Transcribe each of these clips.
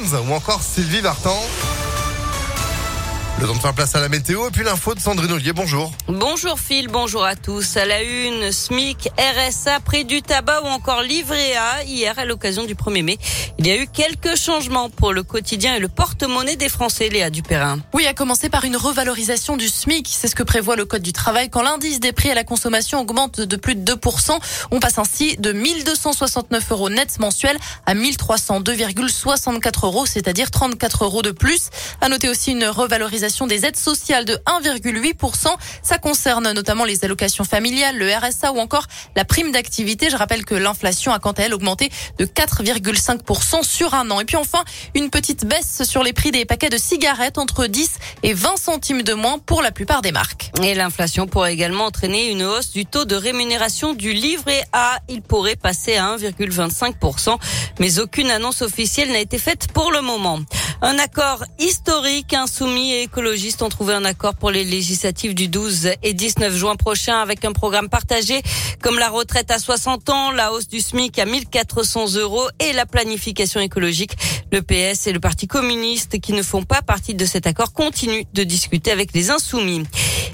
Ou encore Sylvie Vartan. Le temps de faire place à la météo et puis l'info de Sandrine Ollier. Bonjour. Bonjour Phil, bonjour à tous. À la une, SMIC, RSA, prix du tabac ou encore livret A. Hier, à l'occasion du 1er mai, il y a eu quelques changements pour le quotidien et le porte-monnaie des Français, Léa Dupérin. Oui, à commencer par une revalorisation du SMIC. C'est ce que prévoit le Code du travail. Quand l'indice des prix à la consommation augmente de plus de 2%, on passe ainsi de 1269 euros net mensuels à 1302,64 euros, c'est-à-dire 34 euros de plus. À noter aussi une revalorisation des aides sociales de 1,8%. Ça concerne notamment les allocations familiales, le RSA ou encore la prime d'activité. Je rappelle que l'inflation a quant à elle augmenté de 4,5% sur un an. Et puis enfin, une petite baisse sur les prix des paquets de cigarettes entre 10 et 20 centimes de moins pour la plupart des marques. Et l'inflation pourrait également entraîner une hausse du taux de rémunération du livret A. Il pourrait passer à 1,25%, mais aucune annonce officielle n'a été faite pour le moment. Un accord historique, insoumis et écologistes ont trouvé un accord pour les législatives du 12 et 19 juin prochain avec un programme partagé comme la retraite à 60 ans, la hausse du SMIC à 1400 euros et la planification écologique. Le PS et le Parti communiste qui ne font pas partie de cet accord continuent de discuter avec les insoumis.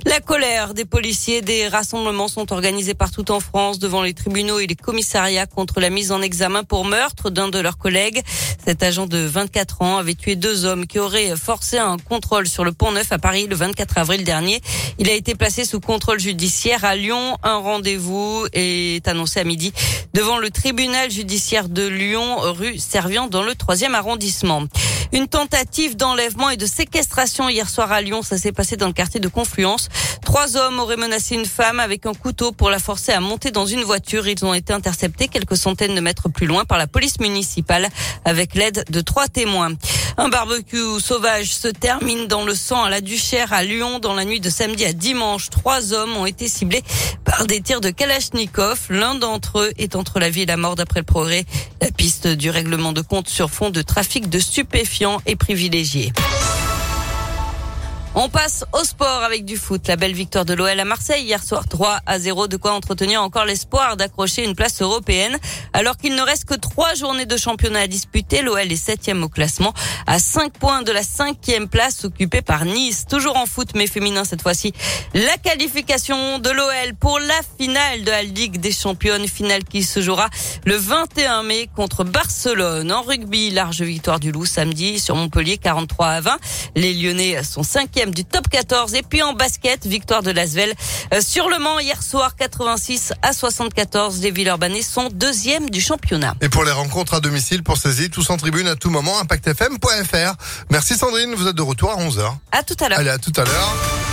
La colère des policiers, des rassemblements sont organisés partout en France devant les tribunaux et les commissariats contre la mise en examen pour meurtre d'un de leurs collègues. Cet agent de 24 ans avait tué deux hommes qui auraient forcé un contrôle sur le pont Neuf à Paris le 24 avril dernier. Il a été placé sous contrôle judiciaire à Lyon. Un rendez-vous est annoncé à midi devant le tribunal judiciaire de Lyon, rue Servian, dans le troisième arrondissement. Une tentative d'enlèvement et de séquestration hier soir à Lyon. Ça s'est passé dans le quartier de Confluence. Trois hommes auraient menacé une femme avec un couteau pour la forcer à monter dans une voiture. Ils ont été interceptés quelques centaines de mètres plus loin par la police municipale avec l'aide de trois témoins. Un barbecue sauvage se termine dans le sang à la Duchère à Lyon dans la nuit de samedi à dimanche. Trois hommes ont été ciblés par des tirs de Kalachnikov. L'un d'entre eux est entre la vie et la mort d'après le progrès. La piste du règlement de compte sur fond de trafic de stupéfiants est privilégiée. On passe au sport avec du foot. La belle victoire de l'OL à Marseille hier soir 3 à 0. De quoi entretenir encore l'espoir d'accrocher une place européenne. Alors qu'il ne reste que trois journées de championnat à disputer, l'OL est septième au classement à 5 points de la cinquième place occupée par Nice. Toujours en foot mais féminin cette fois-ci. La qualification de l'OL pour la finale de la Ligue des Championnes. Finale qui se jouera le 21 mai contre Barcelone. En rugby, large victoire du Loup samedi sur Montpellier 43 à 20. Les Lyonnais sont du top 14. Et puis en basket, victoire de Lasvel euh, sur le Mans hier soir 86 à 74. Les Villeurbanais sont deuxième du championnat. Et pour les rencontres à domicile, pour saisir tous en tribune à tout moment, impactfm.fr. Merci Sandrine, vous êtes de retour à 11h. À tout à l'heure. Allez, à tout à l'heure.